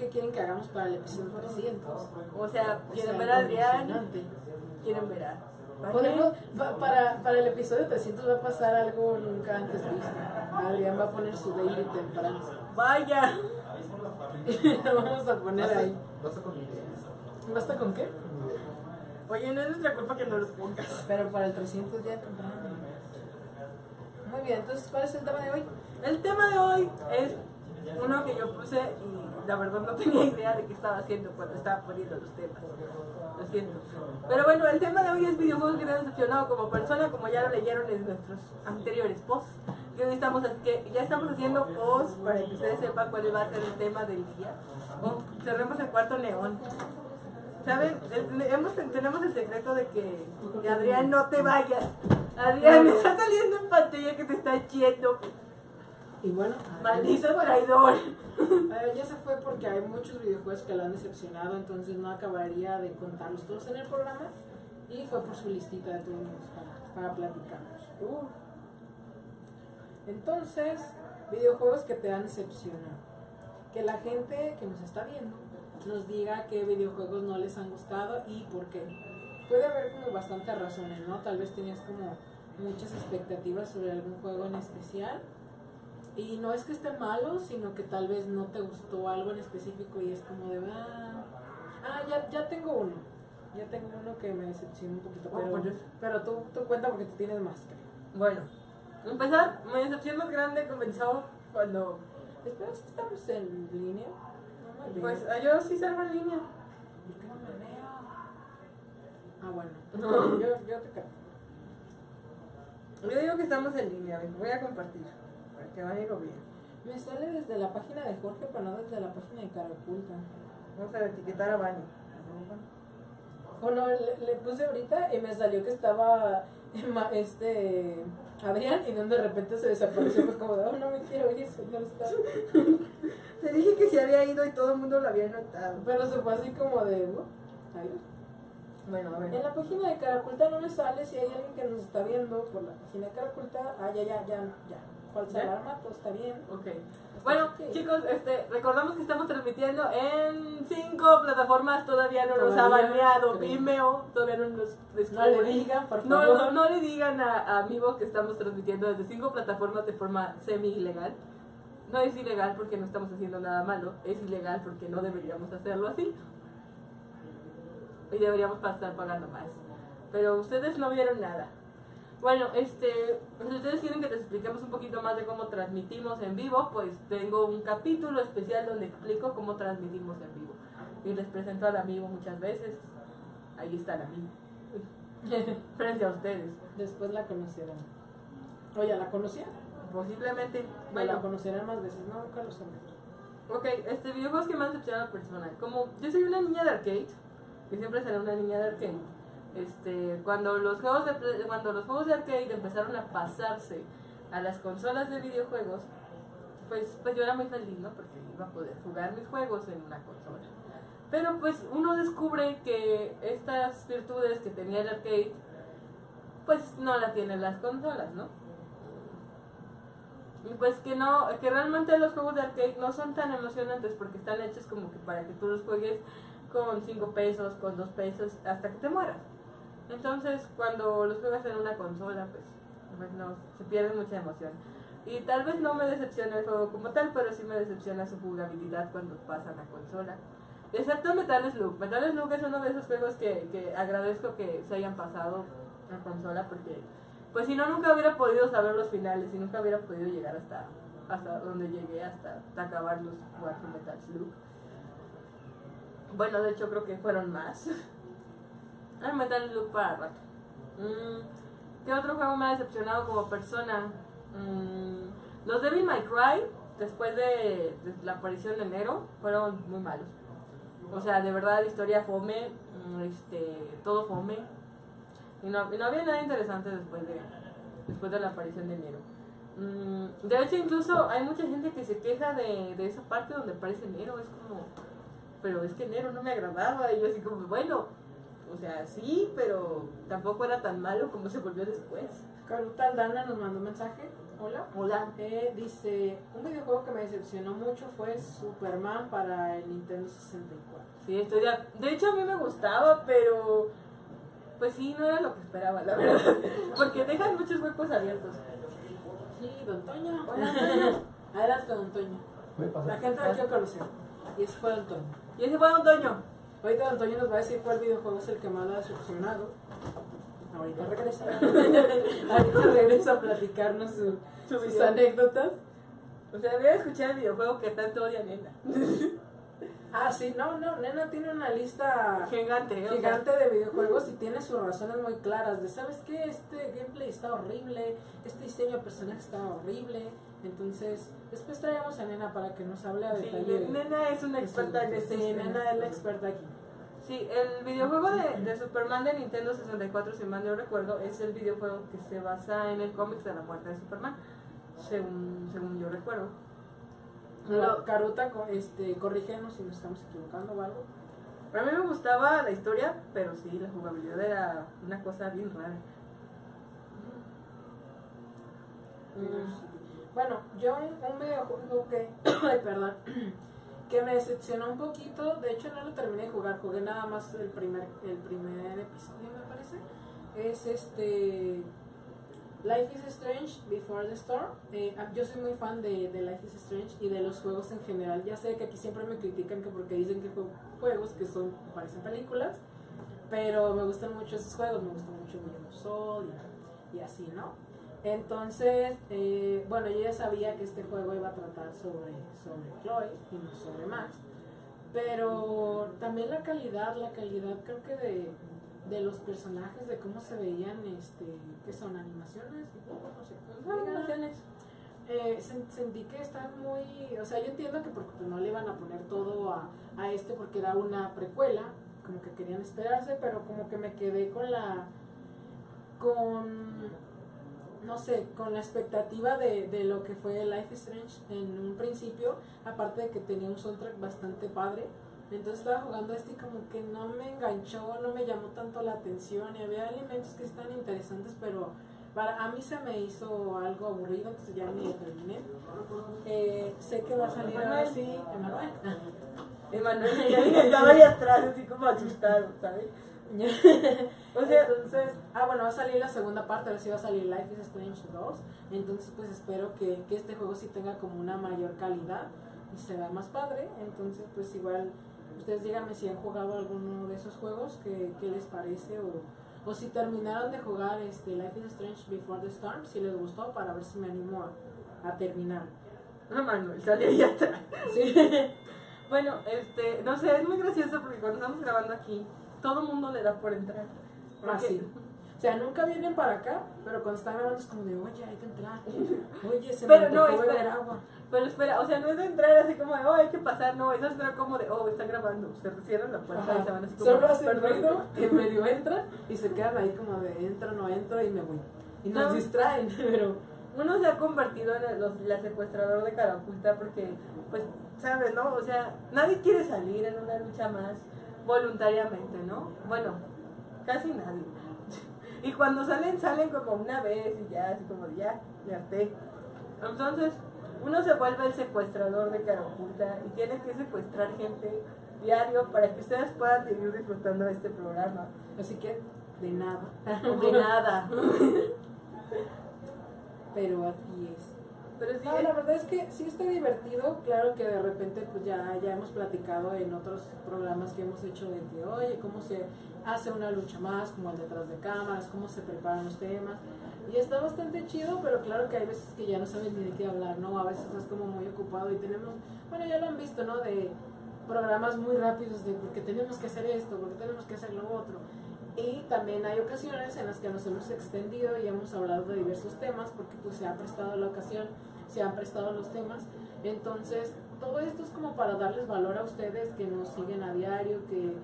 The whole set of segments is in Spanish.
qué quieren que hagamos para el episodio 300. O sea, quieren ver a Adrián, quieren ver a. ¿Para qué? para, para el episodio 300 va a pasar algo nunca antes visto. Adrián va a poner su daily temprano. Vaya. Y lo vamos a poner ahí. Basta con idea. ¿Basta con qué? Oye, no es nuestra culpa que no lo pongas. Pero para el 300 ya temprano. Muy bien, entonces, ¿cuál es el tema de hoy? El tema de hoy es uno que yo puse y la verdad no tenía idea de qué estaba haciendo cuando estaba poniendo los temas. Lo siento. Pero bueno, el tema de hoy es videojuegos que te han decepcionado como persona, como ya lo leyeron en nuestros anteriores posts. Que hoy estamos, que ya estamos haciendo posts para que ustedes sepan cuál va a ser el tema del día. Oh, cerremos el cuarto neón. ¿Saben? Hemos- tenemos el secreto de que, que Adrián no te vayas. Adrián, me está saliendo en pantalla que te está yendo. Y bueno, Maldito traidor. Ya se fue porque hay muchos videojuegos que lo han decepcionado, entonces no acabaría de contarlos todos en el programa. Y fue por su listita de todos para, para platicarnos. Uh, Entonces, videojuegos que te han decepcionado. Que la gente que nos está viendo nos diga qué videojuegos no les han gustado y por qué. Puede haber como bastantes razones, ¿no? Tal vez tenías como muchas expectativas sobre algún juego en especial. Y no es que esté malo, sino que tal vez no te gustó algo en específico y es como de, ah, ah ya, ya tengo uno. Ya tengo uno que me decepcionó un poquito. Pero, pero tú, tú cuenta porque tú tienes más, creo. bueno, empezar, mi decepción más grande comenzó cuando. Espera, ¿sí estamos en línea? No me. Pues ah, yo sí salgo en línea. ¿Por qué no me veo? Ah, bueno. No. Yo, yo te creo. Yo digo que estamos en línea, voy a compartir para que vayan y lo vean. Me sale desde la página de Jorge, pero no desde la página de Cara Oculta. Vamos a etiquetar a Vani. Bueno, le, le puse ahorita y me salió que estaba este Adrián y de repente se desapareció. Fue como de, oh, no me quiero ir. Está. Te dije que se había ido y todo el mundo lo había notado. Pero se fue así como de, ¿no? Adiós. Bueno, a En ver. la página de Caraculta no me sale si hay alguien que nos está viendo por la página de Caraculta. Ah, ya, ya, ya, ya. Falsa ¿Ya? alarma, todo está bien. Ok. Bueno, Sí. chicos, este, recordamos que estamos transmitiendo en cinco plataformas, todavía no nos ha Todavía, baneado. Vimeo, todavía no nos No le digan, por No, favor. no, no le digan a, a Vivo que estamos transmitiendo desde cinco plataformas de forma semi-ilegal. No es ilegal porque no estamos haciendo nada malo, es ilegal porque no deberíamos hacerlo así. Y deberíamos pa- estar pagando más. Pero ustedes no vieron nada. Bueno, este, si ustedes quieren que les expliquemos un poquito más de cómo transmitimos en vivo, pues tengo un capítulo especial donde explico cómo transmitimos en vivo. Y les presento al amigo muchas veces. Ahí está el amigo. Frente a ustedes. Después la conocerán. Oye, ¿la conocían? Posiblemente. Bueno, la conocerán más veces. No, nunca lo sabemos. ok, este videojuego es que más decepciona a la persona. Como yo soy una niña de arcade, y siempre seré una niña de arcade. Este, cuando los juegos de cuando los juegos de arcade empezaron a pasarse a las consolas de videojuegos, pues, pues yo era muy feliz, ¿no? Porque iba a poder jugar mis juegos en una consola. Pero pues uno descubre que estas virtudes que tenía el arcade, pues no la tienen las consolas, ¿no? Y pues que no, que realmente los juegos de arcade no son tan emocionantes porque están hechos como que para que tú los juegues con 5 pesos, con 2 pesos, hasta que te mueras. Entonces, cuando los juegas en una consola, pues, pues no, se pierde mucha emoción. Y tal vez no me decepciona el juego como tal, pero sí me decepciona su jugabilidad cuando pasa a la consola. Excepto Metal Slug. Metal Slug es uno de esos juegos que, que agradezco que se hayan pasado a consola porque, pues si no, nunca hubiera podido saber los finales y nunca hubiera podido llegar hasta, hasta donde llegué, hasta, hasta acabar los de Metal Slug. Bueno, de hecho creo que fueron más. El Metal Slug para rato. Mm, ¿Qué otro juego me ha decepcionado como persona? Mm, los Devil May Cry, después de, de la aparición de enero, fueron muy malos. O sea, de verdad, historia fome, mm, este, todo fome. Y no, y no había nada interesante después de, después de la aparición de enero. Mm, de hecho, incluso hay mucha gente que se queja de, de esa parte donde aparece enero. Es como, pero es que enero no me agradaba. Y yo así como, bueno, O sea, sí, pero tampoco era tan malo como se volvió después. Caruta Aldana nos mandó un mensaje. Hola. Hola. Eh, dice, un videojuego que me decepcionó mucho fue Superman para el Nintendo 64. Sí, estoy de, de hecho a mí me gustaba, pero pues sí, no era lo que esperaba, la verdad. Porque dejan muchos huecos abiertos. Sí, Don Toño. Hola, Toño. Adelante, Don Toño. La gente lo quiere conocer. Y ese fue Don Toño. Y ese fue Don Toño. Ahorita Toño nos va a decir cuál videojuego es el que más lo ha decepcionado. Ahorita regresa. Ahorita regresa a platicarnos su- Su sus video. anécdotas. O sea, voy a escuchar el videojuego que tanto odia Nena. Ah, sí, no, no, Nena tiene una lista gigante de videojuegos y tiene sus razones muy claras de, ¿sabes qué? Este gameplay está horrible, este diseño de personaje está horrible. Entonces, después traemos a Nena para que nos hable a Sí, detalle. de- Nena es una experta en este Sí. Nena es la experta aquí. Sí, el videojuego de, de Superman de Nintendo 64, si mal no recuerdo, es el videojuego que se basa en el cómic de la muerte de Superman, según, según yo recuerdo. No, Caruta, este, corrígenos si nos estamos equivocando o algo. A mí me gustaba la historia, pero sí, la jugabilidad era una cosa bien rara. Mm, Bueno, yo un, videojuego que, ay, perdón, que me decepcionó un poquito, de hecho no lo terminé de jugar, jugué nada más el primer, el primer episodio me parece, es este Life is Strange Before the Storm. Eh, ah, yo soy muy fan de, de Life is Strange y de los juegos en general. Ya sé que aquí siempre me critican que porque dicen que juego juegos que son parecen películas, pero me gustan mucho esos juegos, me gusta mucho Beyond Soul y, y así, ¿no? Entonces, eh, bueno, yo ya sabía que este juego iba a tratar sobre, sobre Chloe y no sobre Max. Pero también la calidad, la calidad creo que de, de los personajes, de cómo se veían, este, que son animaciones, no sé. Animaciones. Eh, sen- sentí que están muy, o sea, yo entiendo que porque pues, no le iban a poner todo a, a este porque era una precuela, como que querían esperarse, pero como que me quedé con la, con, no sé, con la expectativa de, de lo que fue Life is Strange en un principio, aparte de que tenía un soundtrack bastante padre. Entonces estaba jugando este y como que no me enganchó, no me llamó tanto la atención y había elementos que están interesantes, pero para a mí se me hizo algo aburrido, entonces ya ni lo terminé. Eh, sé que va a salir ahora sí, Emanuel. Emanuel ya estaba ahí atrás, así como asustado, ¿sabes? O sea, entonces, ah bueno, va a salir la segunda parte, ahora sí va a salir Life is Strange 2, entonces pues espero que, que este juego sí tenga como una mayor calidad y se vea más padre, entonces pues igual ustedes díganme si han jugado alguno de esos juegos, qué, qué les parece o, o si terminaron de jugar este Life is Strange Before the Storm, si les gustó para ver si me animo a, a terminar. Manuel salió ahí atrás. Sí. Bueno, este, no sé, es muy gracioso porque cuando estamos grabando aquí, todo mundo le da por entrar. Así. O sea, nunca vienen para acá, pero cuando están grabando es como de, oye, hay que entrar. Oye, se Pero me no, beber espera. agua. Pero espera, o sea, no es de entrar así como de, oh, hay que pasar, no, es entrar como de, oh, están grabando, se cierran la puerta y se van así como Solo hacen ruido, que medio entran y se quedan ahí como de entro, no entro y me voy. Y nos No. distraen, pero Uno se ha convertido en el, los- la secuestrador de cara oculta porque, pues, ¿sabes, no? O sea, nadie quiere salir en una lucha más voluntariamente, ¿no? Bueno, casi nadie. Y cuando salen, salen como una vez y ya, así como de ya, me harté. Entonces, uno se vuelve el secuestrador de cara oculta y tiene que secuestrar gente diario para que ustedes puedan seguir disfrutando de este programa. así que de nada. De nada. Pero así es. Pero sí, No, la verdad es que sí está divertido. Claro que de repente, pues ya, ya hemos platicado en otros programas que hemos hecho de que, oye, cómo se hace una lucha más, como el detrás de cámaras, cómo se preparan los temas. Y está bastante chido, pero claro que hay veces que ya no sabes ni de qué hablar, ¿no? A veces estás como muy ocupado y tenemos, bueno, ya lo han visto, ¿no? De programas muy rápidos de porque tenemos que hacer esto, porque tenemos que hacer lo otro. Y también hay ocasiones en las que nos hemos extendido y hemos hablado de diversos temas porque pues se ha prestado la ocasión, se han prestado los temas. Entonces, todo esto es como para darles valor a ustedes que nos siguen a diario, que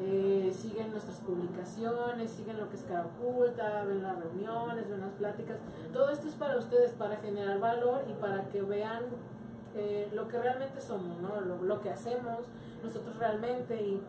eh, siguen nuestras publicaciones, siguen lo que es cara oculta, ven las reuniones, ven las pláticas. Todo esto es para ustedes, para generar valor y para que vean eh, lo que realmente somos, ¿no? lo, lo que hacemos nosotros realmente y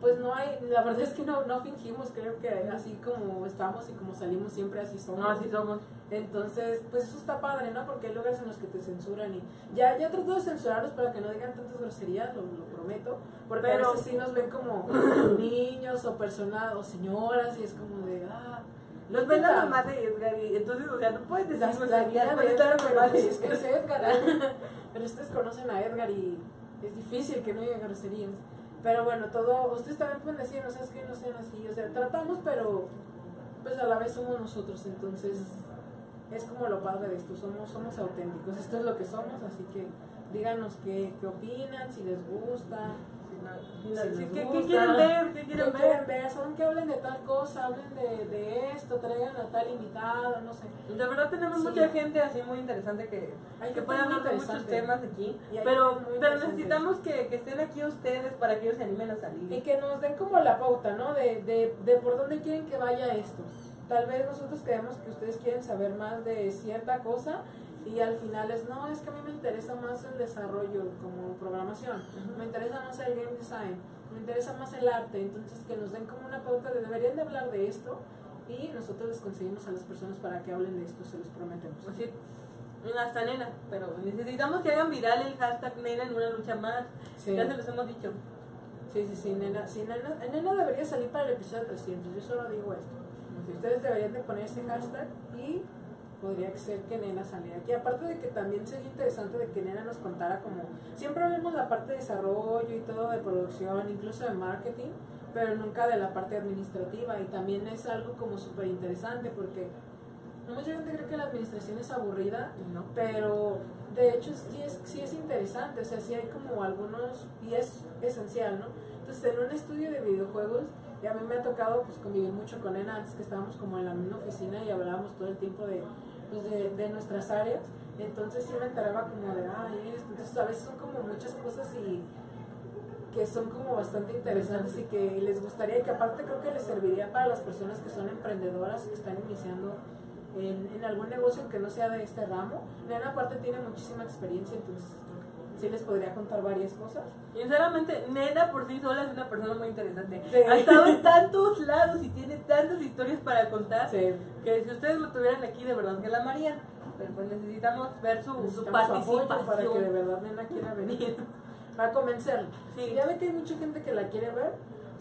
pues no hay, la verdad es que no, no fingimos, creo que así como estamos y como salimos siempre así somos. No, así somos. Entonces, pues eso está padre, ¿no? Porque hay lugares en los que te censuran y ya, ya trato de censurarlos para que no digan tantas groserías, lo, lo prometo, porque Pero- a veces sí nos ven como niños o personas o señoras y es como de, ah, Los ven la mamá de Edgar y entonces, o sea, no puedes decir groserías, mamá es que es Edgar. pero ustedes conocen a Edgar y es difícil que no haya groserías. Pero bueno, todo, ustedes también pueden decir, no sabes que no sean así, o sea, tratamos, pero pues a la vez somos nosotros, entonces es como lo padre de esto, somos, somos auténticos, esto es lo que somos, así que díganos qué, qué opinan, si les gusta, Sí, ¿Qué, qué- quieren ver? ¿Qué ¿Qué quieren quieren ver? ver? ¿Saben que hablen de tal cosa? Hablen de, de esto, traigan a tal invitado, no sé. De verdad tenemos Sí. mucha gente así muy interesante que, Hay que puede hablar de muchos temas aquí. Y Pero, pero necesitamos que, que estén aquí ustedes para que ellos se animen a Y salir. que nos den como la pauta, ¿no? De, de, de por dónde quieren que vaya esto. Tal vez nosotros creemos que ustedes quieren saber más de cierta cosa y al final es, no, es que a mí me interesa más el desarrollo como programación, me interesa más el game design, me interesa más el arte, entonces que nos den como una pauta de deberían de hablar de esto y nosotros les conseguimos a las personas para que hablen de esto, se los prometemos. Así, hasta nena, pero necesitamos que hagan viral el hashtag nena en una lucha más. Sí. Ya se los hemos dicho. Sí, sí, sí, nena, sí, nena, nena debería salir para el episodio 300, yo solo digo esto. Ustedes deberían de poner ese hashtag y podría ser que Nena saliera aquí. Aparte de que también sería interesante de que Nena nos contara como, siempre hablamos la parte de desarrollo y todo de producción, incluso de marketing, pero nunca de la parte administrativa y también es algo como súper interesante porque mucha gente cree que la administración es aburrida ¿no? pero de hecho sí es, sí es interesante, o sea, sí hay como algunos, y es esencial, ¿no? Entonces, en un estudio de videojuegos, y a mí me ha tocado pues convivir mucho con Ena antes que estábamos como en la misma oficina y hablábamos todo el tiempo de, pues, de, de nuestras áreas, entonces sí me enteraba como de, ay, esto, entonces a veces son como muchas cosas y que son como bastante interesantes y que les gustaría y que aparte creo que les serviría para las personas que son emprendedoras que están iniciando en, en algún negocio que no sea de este ramo. Nena aparte tiene muchísima experiencia, entonces sí les podría contar varias cosas. Sinceramente, Nena por sí sola es una persona muy interesante. Sí. Ha estado en tantos lados y tiene tantas historias para contar Sí. que si ustedes lo tuvieran aquí, de verdad que la amarían. Pero pues necesitamos ver su, Necesitamos su participación. para que de verdad Nena quiera venir. Para convencerlo. Sí. Ya ve que hay mucha gente que la quiere ver.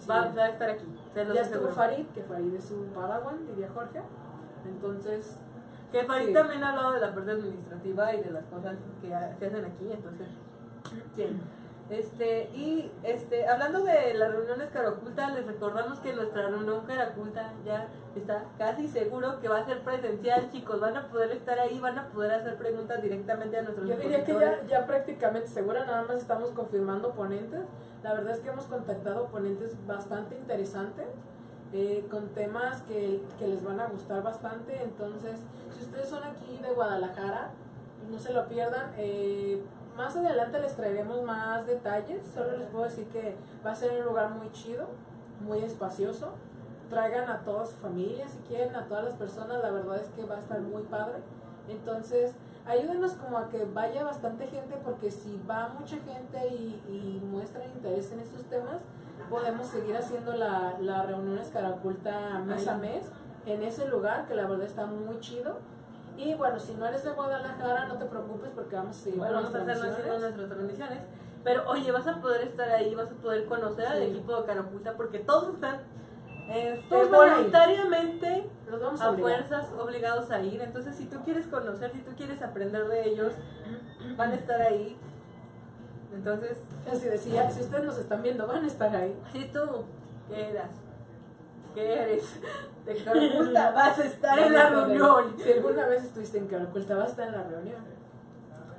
Va, va a estar aquí. Se los ya estuvo. Farid, que Farid es un padawan, diría Jorge. Entonces, Que Farid Sí. también ha hablado de la parte administrativa y de las cosas que se hacen aquí, entonces. sí. Este, y este, hablando de las reuniones cara oculta, les recordamos que nuestra reunión cara oculta ya está casi seguro que va a ser presencial, chicos. Van a poder estar ahí, van a poder hacer preguntas directamente a nuestros Yo diría que ya, ya prácticamente segura, nada más estamos confirmando ponentes. La verdad es que hemos contactado ponentes bastante interesantes, eh, con temas que, que les van a gustar bastante. Entonces, si ustedes son aquí de Guadalajara, no se lo pierdan. eh, más adelante les traeremos más detalles. Solo les puedo decir que va a ser un lugar muy chido, muy espacioso. Traigan a toda su familia si quieren, a todas las personas. La verdad es que va a estar muy padre. Entonces, ayúdenos como a que vaya bastante gente porque si va mucha gente y, y muestran interés en estos temas, podemos seguir haciendo la, la reuniones cara oculta mes a mes en ese lugar que la verdad está muy chido. Y bueno, si no eres de Guadalajara, no te preocupes porque vamos a seguir Bueno, vamos a las hacer nuestras transmisiones. Pero oye, vas a poder estar ahí, vas a poder conocer al Sí. equipo de cara oculta porque todos están este, voluntariamente Los vamos a a fuerzas obligados a ir. Entonces, si tú quieres conocer, si tú quieres aprender de ellos, van a estar ahí. Entonces, Así decía, si ustedes nos están viendo, van a estar ahí. si tú, ¿qué eras? ¿Qué eres? De cara oculta, vas a estar en la reunión. Si alguna vez estuviste en cara oculta, vas a estar en la reunión.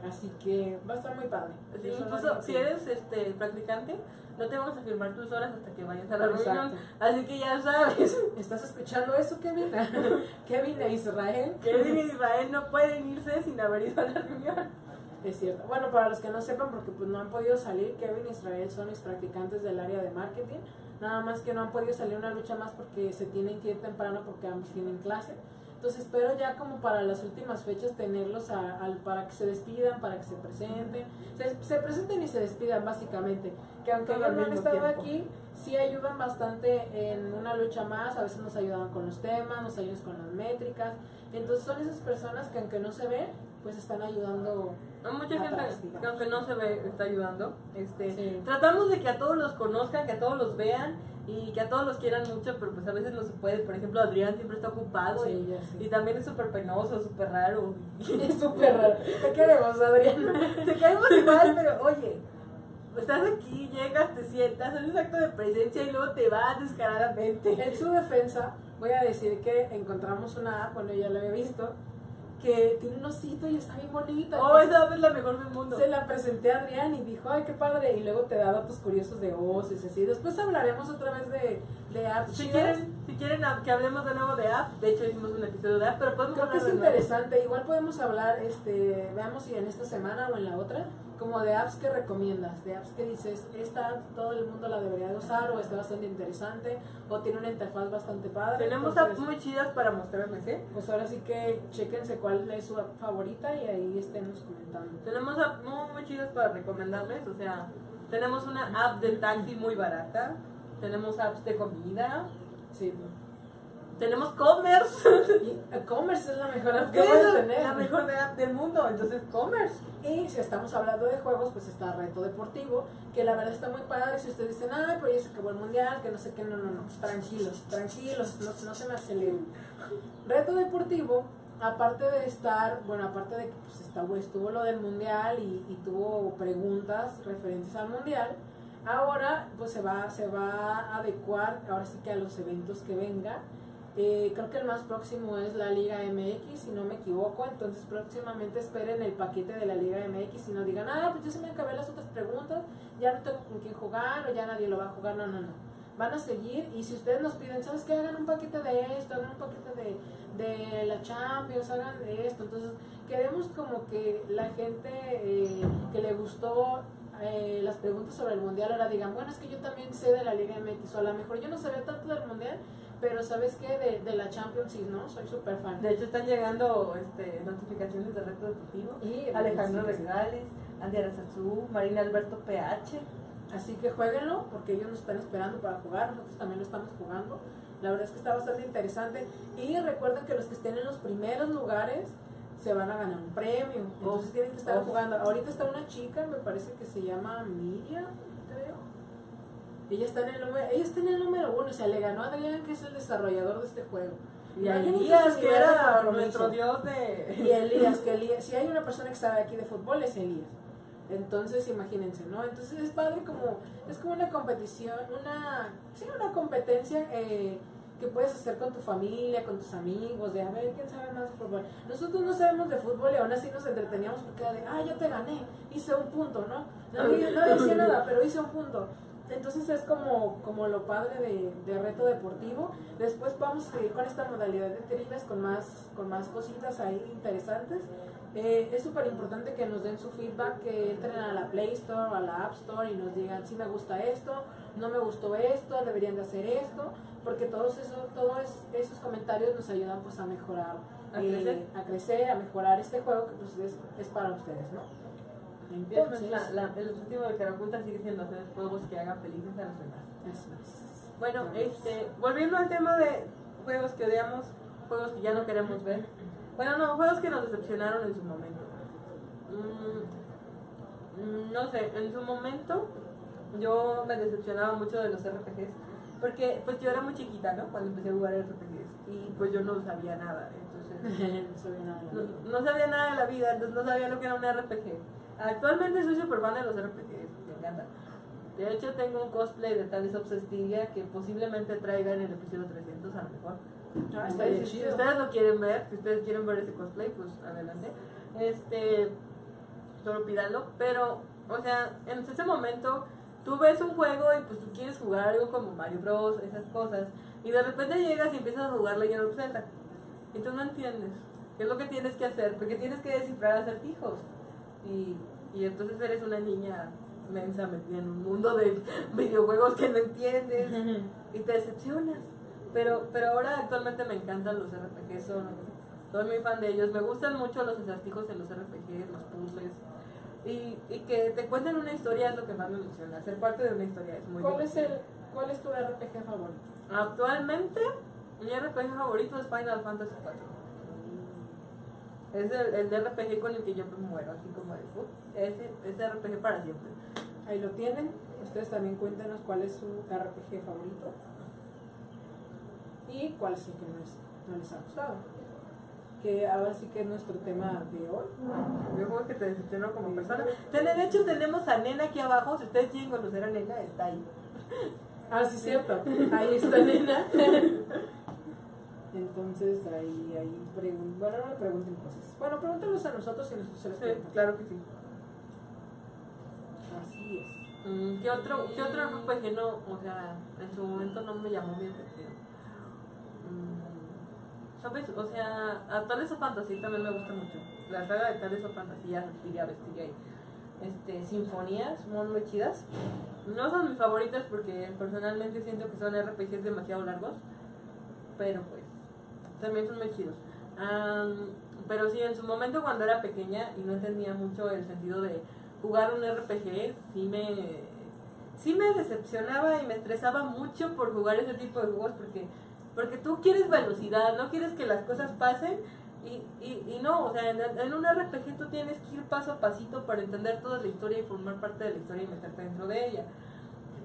Así que va a estar muy padre. Sí, incluso si eres este practicante, no te vamos a firmar tus horas hasta que vayas a la Exacto. reunión. Así que ya sabes. ¿Estás escuchando eso, Kevin? Kevin e Israel. Kevin y Israel no pueden irse sin haber ido a la reunión. Es cierto. Bueno, para los que no sepan, porque pues no han podido salir, Kevin e Israel son mis practicantes del área de marketing. Nada más que no han podido salir una lucha más porque se tienen que ir temprano porque ambos tienen clase. Entonces espero ya como para las últimas fechas tenerlos a- para que se despidan, para que se presenten. Se, se presenten y se despidan básicamente. Que aunque ellos no han estado tiempo. aquí, sí ayudan bastante en una lucha más. A veces nos ayudan con los temas, nos ayudan con las métricas. Entonces son esas personas que aunque no se ven, pues están ayudando. Hay mucha gente Atrás, que aunque no se ve está ayudando. Este, Sí. Tratamos de que a todos los conozcan, que a todos los vean y que a todos los quieran mucho, pero pues a veces no se puede. Por ejemplo, Adrián siempre está ocupado Sí, y, también es súper penoso, súper raro. Es súper raro. Te queremos, Adrián. Te caemos igual, pero oye, estás aquí, llegas, te sientas, haces acto de presencia y luego te vas descaradamente. En su defensa, voy a decir que encontramos una app, bueno, ya la había visto, que tiene un osito y está bien bonita. Oh, esa es la mejor del mundo. Se la presenté a Adrián y dijo, ay, qué padre. Y luego te da datos curiosos de osos y así. Después hablaremos otra vez de, de apps. Si chidas. quieren, si quieren que hablemos de nuevo de app, de hecho hicimos un episodio de app, pero podemos Creo que es interesante. Igual podemos hablar, este, veamos si en esta semana o en la otra, como de apps que recomiendas, de apps que dices, esta todo el mundo la debería de usar o está bastante interesante o tiene una interfaz bastante padre. Tenemos Entonces, apps muy chidas para mostrarles, ¿eh? Pues ahora sí que chequense cuál es su app favorita y ahí estemos comentando. Tenemos apps muy, muy chidas para recomendarles, o sea, tenemos una app de taxi muy barata, tenemos apps de comida, Sí. tenemos commerce, Y e-commerce es la mejor app que puedes es tener. la mejor app del mundo, entonces commerce. Y si estamos hablando de juegos, pues está Reto Deportivo, que la verdad está muy padre. Si ustedes dicen, ay, pero ya se acabó el mundial, que no sé qué, no, no, no, tranquilos, tranquilos, no, no se me aceleren. Reto Deportivo, aparte de estar, bueno, aparte de que pues, está, estuvo lo del mundial y, tuvo preguntas referentes al mundial, ahora pues se va, se va a adecuar, ahora sí que a los eventos que vengan. Eh, creo que el más próximo es la Liga MX, si no me equivoco. Entonces, próximamente esperen el paquete de la Liga MX y no digan, ah, pues ya se me acabé las otras preguntas, ya no tengo con quién jugar o ya nadie lo va a jugar. No, no, no. Van a seguir y si ustedes nos piden, ¿sabes qué? Hagan un paquete de esto, hagan un paquete de, de la Champions, hagan de esto. Entonces, queremos como que la gente eh, que le gustó eh, las preguntas sobre el mundial ahora digan, bueno, es que yo también sé de la Liga MX, o a lo mejor yo no sabía tanto del mundial, pero ¿sabes qué? De, de la Champions sí, ¿no? Soy súper fan. De hecho están llegando este, notificaciones de reto deportivo. Y, Alejandro sí, sí. Regales, Andy Arasazú, Marina Alberto PH. Así que jueguenlo, porque ellos nos están esperando para jugar, nosotros también lo estamos jugando. La verdad es que está bastante interesante. Y recuerden que los que estén en los primeros lugares se van a ganar un premio. Entonces Oh, tienen que estar oh. jugando. Ahorita está una chica, me parece que se llama Miriam. Ella está en el número, ella está en el número uno, o sea, le ganó a Adrián, que es el desarrollador de este juego. Y a Elías, que era nuestro dios de... Y Elías, que Elías, si hay una persona que sabe aquí de fútbol es Elías. Entonces, imagínense, ¿no? Entonces es padre como, es como una competición, una, sí, una competencia eh, que puedes hacer con tu familia, con tus amigos, de a ver quién sabe más de fútbol. Nosotros no sabemos de fútbol y aún así nos entreteníamos porque era de, ah, yo te gané, hice un punto, ¿no? Nadie, no decía nada, pero hice un punto. Entonces es como, como lo padre de, de reto deportivo. Después vamos a seguir con esta modalidad de trivias con más, con más cositas ahí interesantes. Eh, es súper importante que nos den su feedback, que entren a la Play Store, a la App Store y nos digan si me gusta esto, no me gustó esto, deberían de hacer esto, porque todos esos, todos esos comentarios nos ayudan pues a mejorar, A eh, crecer. a crecer, a mejorar este juego que pues es, es para ustedes, ¿no? Entonces, la- la- el objetivo de Carapunta sigue siendo hacer juegos que hagan felices a los demás. eso es. Bueno, este, volviendo al tema de juegos que odiamos, juegos que ya no queremos ver. Bueno, no, juegos que nos decepcionaron en su momento. Mm, no sé, en su momento yo me decepcionaba mucho de los RPGs. Porque pues yo era muy chiquita, ¿no? Cuando empecé a jugar RPGs. Y pues yo no sabía nada. Entonces no sabía nada de la no, vida. no sabía nada de la vida, entonces no sabía lo que era un RPG. Actualmente soy super fan de los RPGs, me encantan. De hecho, tengo un cosplay de Tales of que posiblemente traiga en el episodio 300 a lo mejor. Ah, Entonces, si, si chido. ustedes lo quieren ver, si ustedes quieren ver ese cosplay, pues adelante. Este, solo pídanlo. Pero, o sea, en ese momento tú ves un juego y pues tú quieres jugar algo como Mario Bros, esas cosas. Y de repente llegas y empiezas a jugar Legend of Zelda. Y tú no entiendes qué es lo que tienes que hacer, porque tienes que descifrar acertijos. Y, y entonces eres una niña mensa metida en un mundo de videojuegos que no entiendes y te decepcionas. Pero, pero ahora actualmente me encantan los RPGs, son Soy muy fan de ellos. Me gustan mucho los acertijos en los RPGs, los puzzles. Y, y que te cuenten una historia es lo que más me emociona. Ser parte de una historia es muy ¿Cuál es, el, ¿Cuál es tu RPG favorito? Actualmente, mi RPG favorito es Final Fantasy IV. Es el, el de RPG con el que yo me muero, así como de, "Uf, ese, ese RPG para siempre. Ahí lo tienen. Ustedes también cuéntenos cuál es su RPG favorito. Y cuál es el que no, es- no les ha gustado. Que ahora sí que es nuestro tema de hoy. Yo como que te decepciono como persona. De hecho, tenemos a Nena aquí abajo. Si ustedes quieren conocer a Nena, está ahí. Ah, sí, cierto. Ahí está Nena. Entonces ahí, ahí pregun- bueno, no le pregunten cosas. Bueno, pregúntanos a nosotros y nosotros se las Sí, claro que sí. Así es. Mm, ¿Qué otro, ¿Qué otro RPG no? O sea, en su momento no me llamó mi atención. Mm, ¿Sabes? O sea, a Tales of Fantasy también me gusta mucho. La saga de Tales of Fantasy, Vestiria, Vestiria y este, Sinfonías son muy chidas. No son mis favoritas porque personalmente siento que son RPGs demasiado largos. Pero pues, también son muy. Am, pero sí, en su momento cuando era pequeña y no entendía mucho el sentido de jugar un RPG, sí me, sí me decepcionaba y me estresaba mucho por jugar ese tipo de juegos porque, porque tú quieres velocidad, no quieres que las cosas pasen y, y, y no, o sea, en, en un RPG tú tienes que ir paso a pasito para entender toda la historia y formar parte de la historia y meterte dentro de ella.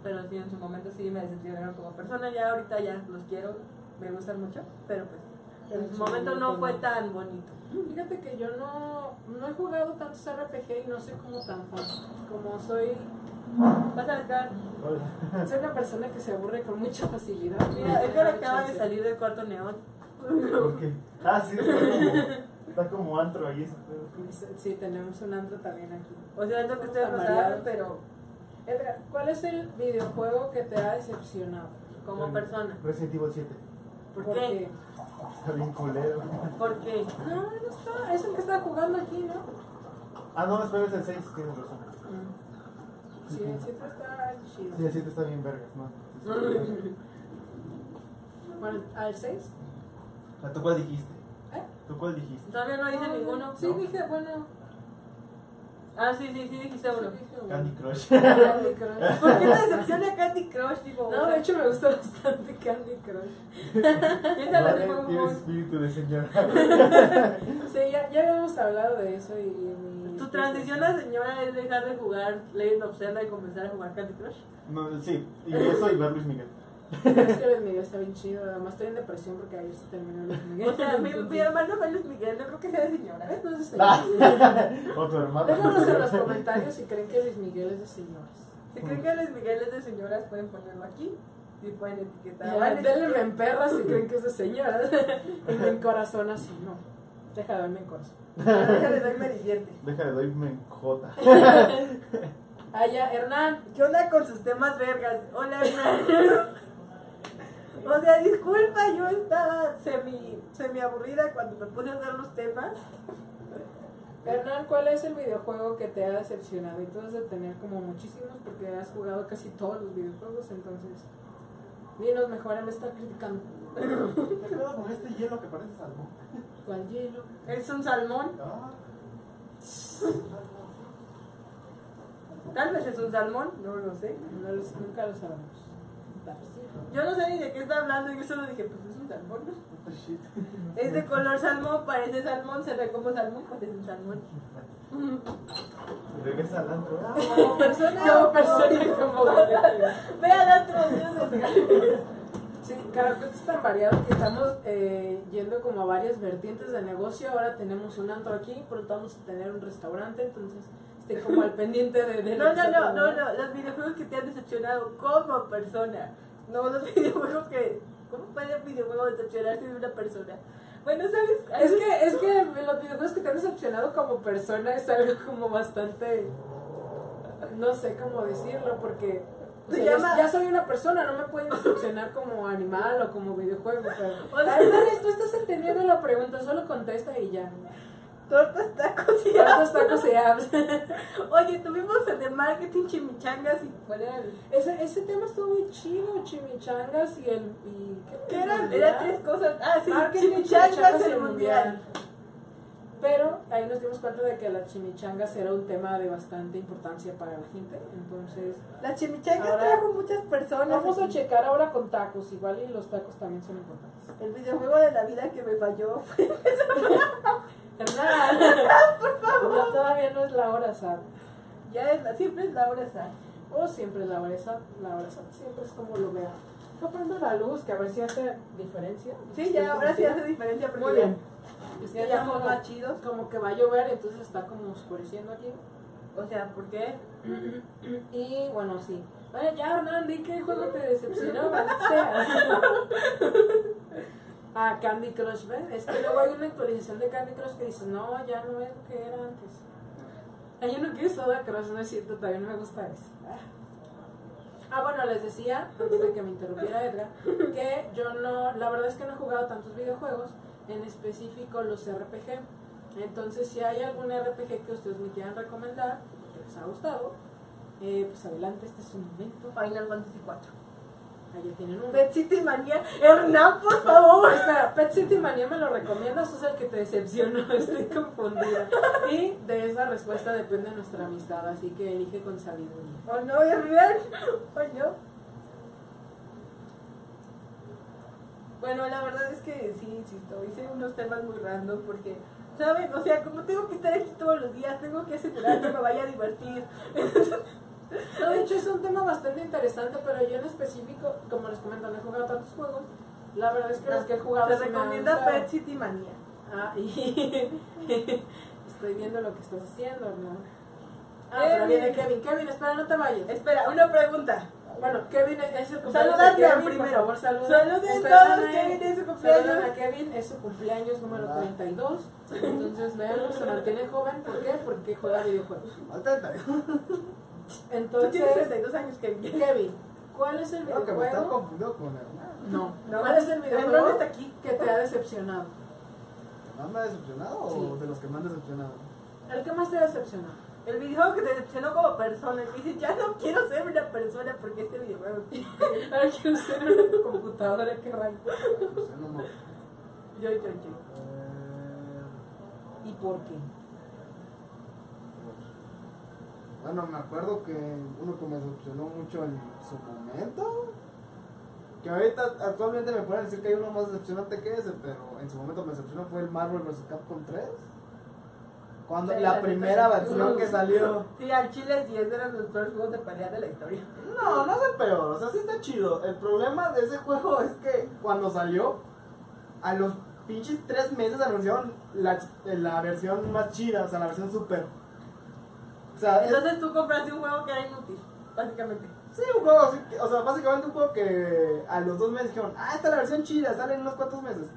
Pero sí, en su momento sí me decepcionaron como persona, ya ahorita ya los quiero, me gustan mucho, pero pues en su momento no fue tan bonito. Fíjate que yo no, no he jugado tantos RPG y no soy como tan fan. Como soy, Vas a Hola. soy una persona que se aburre con mucha facilidad. mira, Edgar acaba de salir del cuarto neón. ¿Por qué? Ah, sí, está como, está como antro ahí pedo. Sí, tenemos un antro también aquí. O sea, es lo que ustedes variados. pero Edgar, ¿cuál es el videojuego que te ha decepcionado? como persona. Resident Evil 7. ¿Por qué? Está bien culero. ¿Por qué? No, no está. Es el que está jugando aquí, ¿no? Ah, no, espera, es el 6, tienes razón. Sí, el 7 está chido. Sí, el 7 está bien vergas, ¿no? Bueno, ¿al 6? Ah, ¿Tú cuál dijiste? ¿Eh? ¿Tú cuál dijiste? Todavía no dice ninguno. Sí, dije, bueno. Ah, sí, sí, sí dijiste uno. Candy Crush. Candy Crush. ¿Por qué te decepciona Candy Crush? Tipo, No, de hecho me gusta bastante Candy Crush. piénsalo Vale, tipo, Tiene espíritu de señora. Sí, ya, ya habíamos hablado de eso y... mi- Tu transición a señora es dejar de jugar Legend of Zelda y comenzar a jugar Candy Crush. No, sí, y eso y ver Luis Miguel. Es que Luis Miguel está bien chido. Además estoy en depresión porque ayer se terminó Luis Miguel. O sea, mi, hermano fue Luis Miguel, no creo que sea de señora. ¿Ves? No es de Ah. señoras. Otro hermano. Déjanos en los comentarios si creen que Luis Miguel es de señoras. Si creen que Luis Miguel es de señoras, pueden ponerlo aquí. Y pueden etiquetar. Ya, denle me emperra si creen que es de señoras. y me encorazona así, no. Deja de darme en corazón. Déjale, doy, me divierte. Deja de doyme en J. Ah, ya, Hernán. ¿Qué onda con sus temas vergas? Hola, Hernán. O sea, disculpa, yo estaba semi, semi aburrida cuando me puse a hacer los temas. Hernán, ¿cuál es el videojuego que te ha decepcionado? Y tú has de tener como muchísimos porque has jugado casi todos los videojuegos, entonces. Dinos mejor en vez de estar criticando. ¿Qué pedo con este hielo que parece salmón? ¿Cuál hielo? Es un salmón. Ah, Tal vez es un salmón, no lo sé. No los- nunca lo sabemos. Yo no sé ni de qué está hablando, yo solo dije, pues es un salmón. Es de color salmón, parece salmón, se ve como salmón, pues es un salmón. Regresa al antro. Como persona, Como persona, como Ve al otro, Dios Sí, Caracol es tan variado que estamos eh, yendo como a varias vertientes de negocio. Ahora tenemos un antro aquí, pronto vamos a tener un restaurante, entonces estoy como al pendiente de... de No, no, no, no, no, los videojuegos que te han decepcionado como persona. No los videojuegos que. ¿Cómo puede un videojuego decepcionarte de una persona? Bueno, ¿sabes? Es que, es que los videojuegos que te han decepcionado como persona es algo como bastante... No sé cómo decirlo, porque... o Se sea, ya- soy una persona, no me pueden decepcionar como animal o como videojuego. Pero, O sea- tú estás entendiendo la pregunta, solo contesta y ya. Tortas, tacos y Tortas, tacos y apps. Oye, tuvimos el de marketing chimichangas y cuál era el... Ese, ese tema estuvo muy chido, chimichangas y el... Y, ¿Qué eran? Eran tres cosas. Ah, sí, Marketing, chimichangas y el mundial. Pero ahí nos dimos cuenta de que las chimichangas era un tema de bastante importancia para la gente. Entonces, Las chimichangas trajo muchas personas. vamos a checar ahora con tacos. Igual y los tacos también son importantes. El videojuego de la vida que me falló fue... Hernán, por favor. todavía no es la hora, SAT. Ya es la, siempre es la hora esa. O siempre es la hora SAT. La hora SAT siempre es como lo vea. Yo prendo la luz, que a ver si hace diferencia. Sí, ya ahora sí hace diferencia. porque Muy bien. Es que ya estamos más chidos. como que va a llover, entonces está como oscureciendo aquí. O sea, ¿por qué? Y bueno, sí. Bueno, ya, Hernán, di qué juego te decepcionó, sea. Ah, Candy Crush, ¿ves? Es que luego hay una actualización de Candy Crush que dice, no, ya no es lo que era antes. Hay uno que es Soda Crush, no es cierto, todavía no me gusta eso. Ah, bueno, les decía, antes de que me interrumpiera Edgar, que yo no, la verdad es que no he jugado tantos videojuegos, en específico los RPG. Entonces, si hay algún RPG que ustedes me quieran recomendar, que les ha gustado, eh, pues adelante, este es su momento. Final Fantasy 4. Allá tienen uno. Pet City Manía. Hernán, por favor. Espera, Pet City Manía me lo recomiendas o es el que te decepcionó, estoy confundida. Y de esa respuesta depende nuestra amistad, así que elige con sabiduría. Oh no, Hernán. Oh no. Bueno, la verdad es que sí, insisto, hice unos temas muy random porque, ¿saben? O sea, como tengo que estar aquí todos los días, tengo que asegurar que me vaya a divertir. No, de hecho es un tema bastante interesante, pero yo en específico, como les comento, no he jugado tantos juegos. La verdad es que los que he jugado Te recomienda. Pet City Manía. Ah, y estoy viendo lo que estás haciendo, ¿no? Ah, Kevin. pero viene Kevin. Kevin, espera, no te vayas. Espera, una pregunta. Bueno, Kevin es el cumpleaños Saludadme de Kevin, primero. por favor, saluden. Saluden todos, Kevin es su cumpleaños. Saluden a Kevin, es su cumpleaños número Ah. 32. Entonces, veanlo, se mantiene joven. ¿Por qué? Porque juega videojuegos. 30. Tú Entonces, tienes 32 años, Kevin. Kevin, ¿cuál es el Creo que me videojuego? confundido con el. No, No, ¿cuál es el videojuego está aquí. que te ha decepcionado? ¿No me ha decepcionado Sí. o de los que me han decepcionado? ¿El que más te ha decepcionado? El videojuego que te decepcionó como persona, que dices, ya no quiero ser una persona porque este videojuego. Ahora quiero ser una computadora que arranca. No sé, no me. Yo, yo, yo. Eh, ¿Y por qué? Bueno, me acuerdo que uno que me decepcionó mucho en su momento. Que ahorita actualmente me pueden decir que hay uno más decepcionante que ese, pero en su momento me decepcionó fue el Marvel vs. Capcom 3. Cuando Sí, la la primera versión que salió. Sí, al Chile 10 eran los peores juegos de pelea de la historia. No, no es el peor, o sea, sí está chido. El problema de ese juego es que cuando salió, a los pinches tres meses anunciaron la, la versión más chida, o sea, la versión super. O sea, es- Entonces tú compraste un juego que era inútil, básicamente. sí, un juego así, que- o sea, básicamente un juego que a los dos meses dijeron, ah, esta es la versión chida, sale en unos cuantos meses.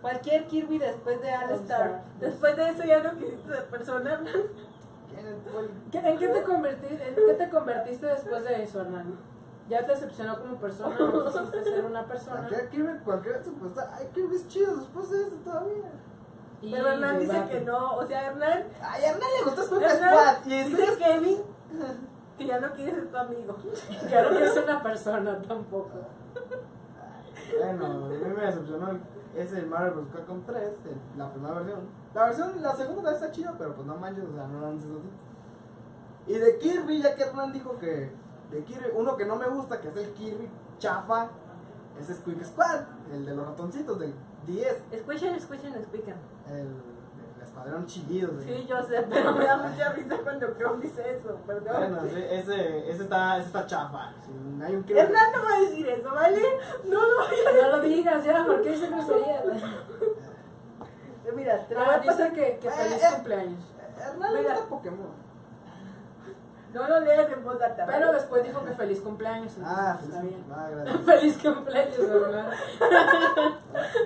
Cualquier Kirby después de All Star. Después de eso ya no quisiste ser persona. ¿Quién fue el- ¿Qué- ¿En qué te convertiste, en qué te convertiste después de eso, Hernán? ¿Ya te decepcionó como persona? ¿No quisiste ser una persona? Cualquier Kirby, cualquier supuesta, hay Kirby's chidos después de eso todavía. Pero Hernán dice que no. O sea, Hernán. Ay, a Hernán le gustó Hernán Squad. Y dice es Kevin que ya no quiere ser tu amigo. Claro que es una persona tampoco. Bueno, a mí me decepcionó el- ese Marvel vs. Capcom 3, el- la primera versión. La versión, la segunda está chida, pero pues no manches, o sea, no lances así. Y de Kirby, ya que Hernán dijo que de Kirby, uno que no me gusta, que es el Kirby chafa, ese es Quick Squad, el de los ratoncitos del 10, Escuchen, escuchen, explican. el, el escuadrón chillido. de- Sí, yo sé, pero me da mucha risa cuando Chrome dice eso, perdón. Bueno, sí, ese, ese, está, ese está chafa. Sí, hay un. Hernán no va a decir eso, ¿vale? No lo voy a No lo digas ya, porque dice grosería. decir. Mira, te lo voy Ah, a pasar. dice que, que feliz Eh, eh. cumpleaños. Hernán le gusta Pokémon. No lo leas en voz alta. Pero después dijo que feliz cumpleaños. Ah, sí, bien. ah, gracias. Feliz cumpleaños, Hernán.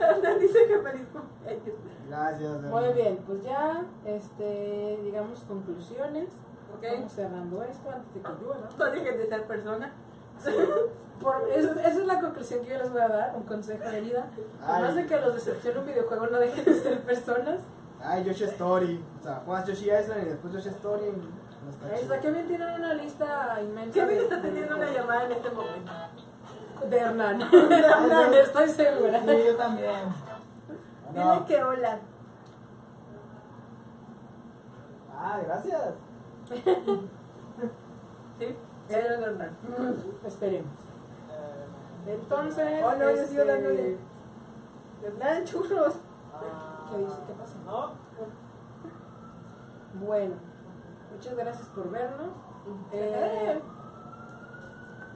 Hernán dice que feliz cumpleaños. Gracias. Muy bien, pues ya, este, digamos, conclusiones. ¿Ok? Vamos cerrando esto antes de que llueva. No dejen de ser persona. Por, esa, esa es la conclusión que yo les voy a dar, un consejo de vida. Además de que los decepciona un videojuego, no dejen de ser personas. Ay, Yoshi Story. O sea, juegas Yoshi Island y después Yoshi Story. y está bien tienen una lista inmensa. Kevin está teniendo una llamada en este momento. De Hernán. De Hernán, estoy segura. Sí, yo también. Dile No. que hola. Ah, gracias. ¿Sí? Era normal. Esperemos. Entonces. Oh, no, yo este. Hernán, churros. ¿Qué dice? ¿Qué pasa? No. Bueno, muchas gracias por vernos. Eh,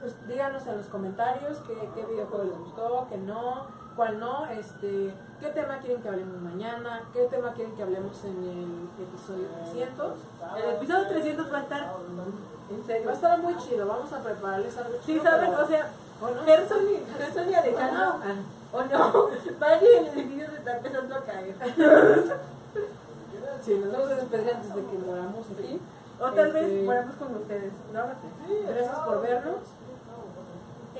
pues, díganos en los comentarios qué, qué videojuego les gustó, qué no, cuál no, este, qué tema quieren que hablemos mañana, qué tema quieren que hablemos en el episodio 300. El episodio 300 va a estar. En Va a estar muy chido, vamos a prepararles algo Sí, chido, saben, pero- o sea, ¿O no? Gerson y, Gerson y Alejandro. Ah, ¿O no? Y el edificio se está empezando a caer. sí, nos vamos a despedir antes de que moramos aquí. O tal Este- vez moramos con ustedes. No lo sé. Gracias por vernos.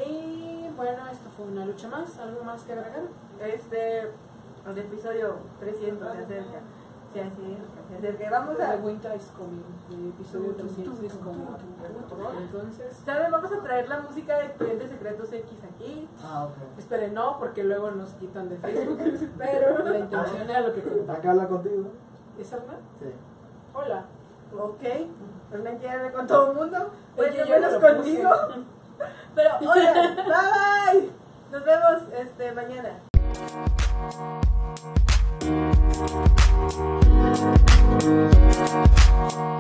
Y bueno, esto fue una lucha más. ¿Algo más que agregar? Este. El episodio 300 se acerca. Se acerca, se acerca. Vamos The a. Winter is coming. El episodio 300 is coming. Entonces, ¿Saben? Vamos a traer la música de Clientes Secretos X aquí. Ah, ok. esperen, no, porque luego nos quitan de Facebook. Pero la intención era lo que contaba. Acá habla contigo. ¿Es Hernán? Sí. Hola. Ok. Quiere hablar con todo el mundo. Oye, Bueno, yo menos no lo conmigo. Pero, hola. Bye bye. Nos vemos este, mañana. Thank